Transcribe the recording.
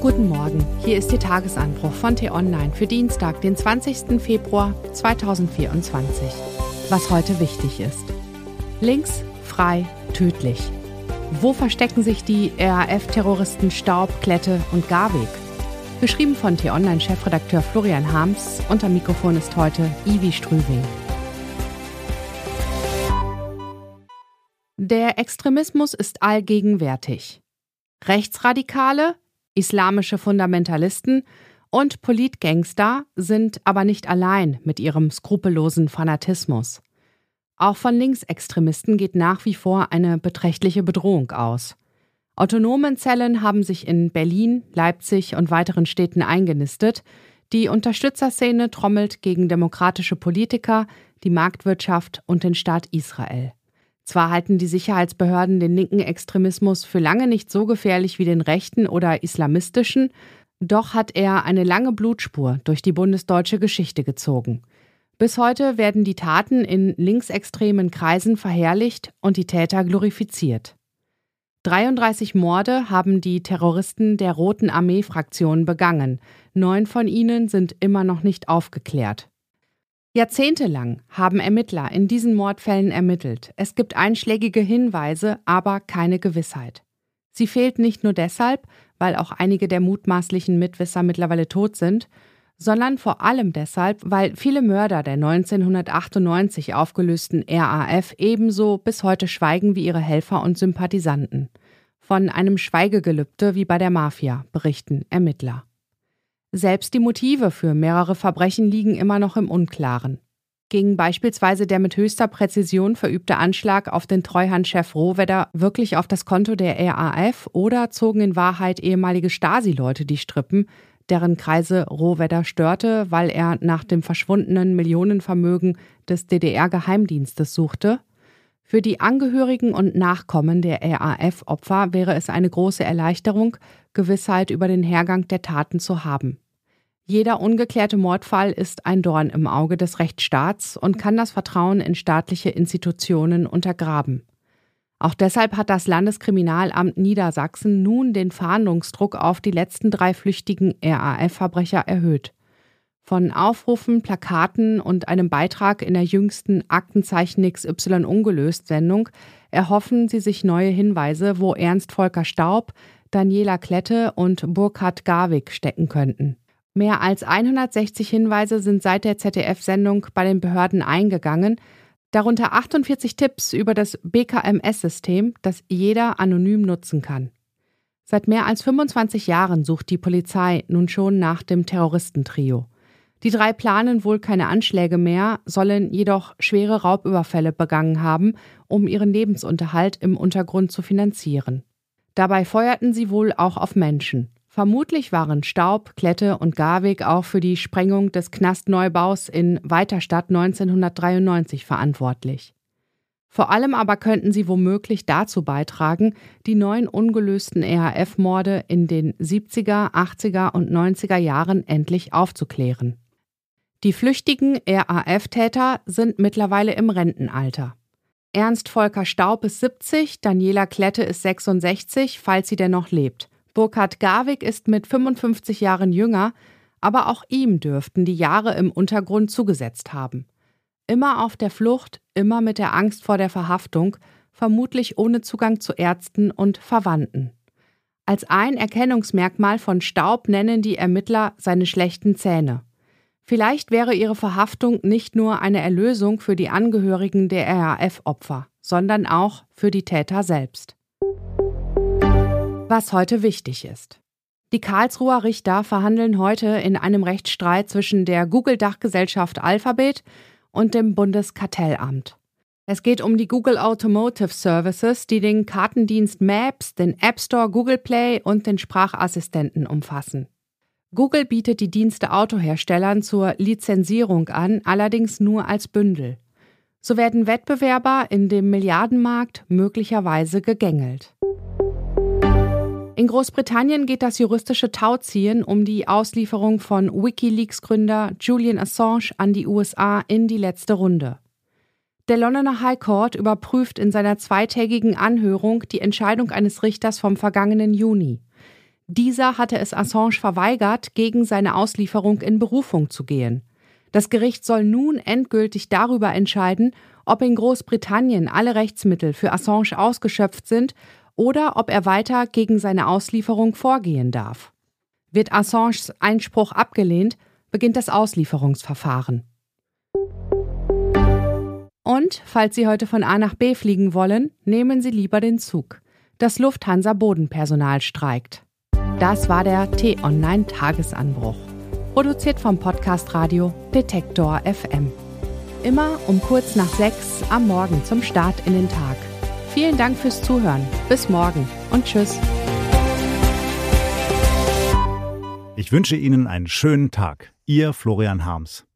Guten Morgen, hier ist Ihr Tagesanbruch von T-Online für Dienstag, den 20. Februar 2024. Was heute wichtig ist. Links, frei, tödlich. Wo verstecken sich die RAF-Terroristen Staub, Klette und Garweg? Geschrieben von T-Online-Chefredakteur Florian Harms. Unter Mikrofon ist heute Ivi Strüving. Der Extremismus ist allgegenwärtig. Rechtsradikale, islamische Fundamentalisten und Politgangster sind aber nicht allein mit ihrem skrupellosen Fanatismus. Auch von Linksextremisten geht nach wie vor eine beträchtliche Bedrohung aus. Autonomen Zellen haben sich in Berlin, Leipzig und weiteren Städten eingenistet. Die Unterstützerszene trommelt gegen demokratische Politiker, die Marktwirtschaft und den Staat Israel. Zwar halten die Sicherheitsbehörden den linken Extremismus für lange nicht so gefährlich wie den rechten oder islamistischen, doch hat er eine lange Blutspur durch die bundesdeutsche Geschichte gezogen. Bis heute werden die Taten in linksextremen Kreisen verherrlicht und die Täter glorifiziert. 33 Morde haben die Terroristen der Roten Armee-Fraktion begangen. Neun von ihnen sind immer noch nicht aufgeklärt. Jahrzehntelang haben Ermittler in diesen Mordfällen ermittelt. Es gibt einschlägige Hinweise, aber keine Gewissheit. Sie fehlt nicht nur deshalb, weil auch einige der mutmaßlichen Mitwisser mittlerweile tot sind, sondern vor allem deshalb, weil viele Mörder der 1998 aufgelösten RAF ebenso bis heute schweigen wie ihre Helfer und Sympathisanten. Von einem Schweigegelübde wie bei der Mafia berichten Ermittler. Selbst die Motive für mehrere Verbrechen liegen immer noch im Unklaren. Ging beispielsweise der mit höchster Präzision verübte Anschlag auf den Treuhandchef Rohwedder wirklich auf das Konto der RAF oder zogen in Wahrheit ehemalige Stasi-Leute die Strippen, deren Kreise Rohwedder störte, weil er nach dem verschwundenen Millionenvermögen des DDR-Geheimdienstes suchte? Für die Angehörigen und Nachkommen der RAF-Opfer wäre es eine große Erleichterung, Gewissheit über den Hergang der Taten zu haben. Jeder ungeklärte Mordfall ist ein Dorn im Auge des Rechtsstaats und kann das Vertrauen in staatliche Institutionen untergraben. Auch deshalb hat das Landeskriminalamt Niedersachsen nun den Fahndungsdruck auf die letzten drei flüchtigen RAF-Verbrecher erhöht. Von Aufrufen, Plakaten und einem Beitrag in der jüngsten Aktenzeichen XY ungelöst Sendung erhoffen sie sich neue Hinweise, wo Ernst Volker Staub, Daniela Klette und Burkhard Garwig stecken könnten. Mehr als 160 Hinweise sind seit der ZDF-Sendung bei den Behörden eingegangen, darunter 48 Tipps über das BKMS-System, das jeder anonym nutzen kann. Seit mehr als 25 Jahren sucht die Polizei nun schon nach dem Terroristentrio. Die drei planen wohl keine Anschläge mehr, sollen jedoch schwere Raubüberfälle begangen haben, um ihren Lebensunterhalt im Untergrund zu finanzieren. Dabei feuerten sie wohl auch auf Menschen. Vermutlich waren Staub, Klette und Garweg auch für die Sprengung des Knastneubaus in Weiterstadt 1993 verantwortlich. Vor allem aber könnten sie womöglich dazu beitragen, die neuen ungelösten EHF-Morde in den 70er, 80er und 90er Jahren endlich aufzuklären. Die flüchtigen RAF-Täter sind mittlerweile im Rentenalter. Ernst Volker Staub ist 70, Daniela Klette ist 66, falls sie denn noch lebt. Burkhard Garwig ist mit 55 Jahren jünger, aber auch ihm dürften die Jahre im Untergrund zugesetzt haben. Immer auf der Flucht, immer mit der Angst vor der Verhaftung, vermutlich ohne Zugang zu Ärzten und Verwandten. Als ein Erkennungsmerkmal von Staub nennen die Ermittler seine schlechten Zähne. Vielleicht wäre ihre Verhaftung nicht nur eine Erlösung für die Angehörigen der RAF-Opfer, sondern auch für die Täter selbst. Was heute wichtig ist. Die Karlsruher Richter verhandeln heute in einem Rechtsstreit zwischen der Google-Dachgesellschaft Alphabet und dem Bundeskartellamt. Es geht um die Google Automotive Services, die den Kartendienst Maps, den App Store Google Play und den Sprachassistenten umfassen. Google bietet die Dienste Autoherstellern zur Lizenzierung an, allerdings nur als Bündel. So werden Wettbewerber in dem Milliardenmarkt möglicherweise gegängelt. In Großbritannien geht das juristische Tauziehen um die Auslieferung von Wikileaks-Gründer Julian Assange an die USA in die letzte Runde. Der Londoner High Court überprüft in seiner zweitägigen Anhörung die Entscheidung eines Richters vom vergangenen Juni. Dieser hatte es Assange verweigert, gegen seine Auslieferung in Berufung zu gehen. Das Gericht soll nun endgültig darüber entscheiden, ob in Großbritannien alle Rechtsmittel für Assange ausgeschöpft sind oder ob er weiter gegen seine Auslieferung vorgehen darf. Wird Assanges Einspruch abgelehnt, beginnt das Auslieferungsverfahren. Und falls Sie heute von A nach B fliegen wollen, nehmen Sie lieber den Zug. Das Lufthansa Bodenpersonal streikt. Das war der T-Online Tagesanbruch. Produziert vom Podcast Radio Detektor FM. Immer um kurz nach sechs am Morgen zum Start in den Tag. Vielen Dank fürs Zuhören. Bis morgen und tschüss. Ich wünsche Ihnen einen schönen Tag. Ihr Florian Harms.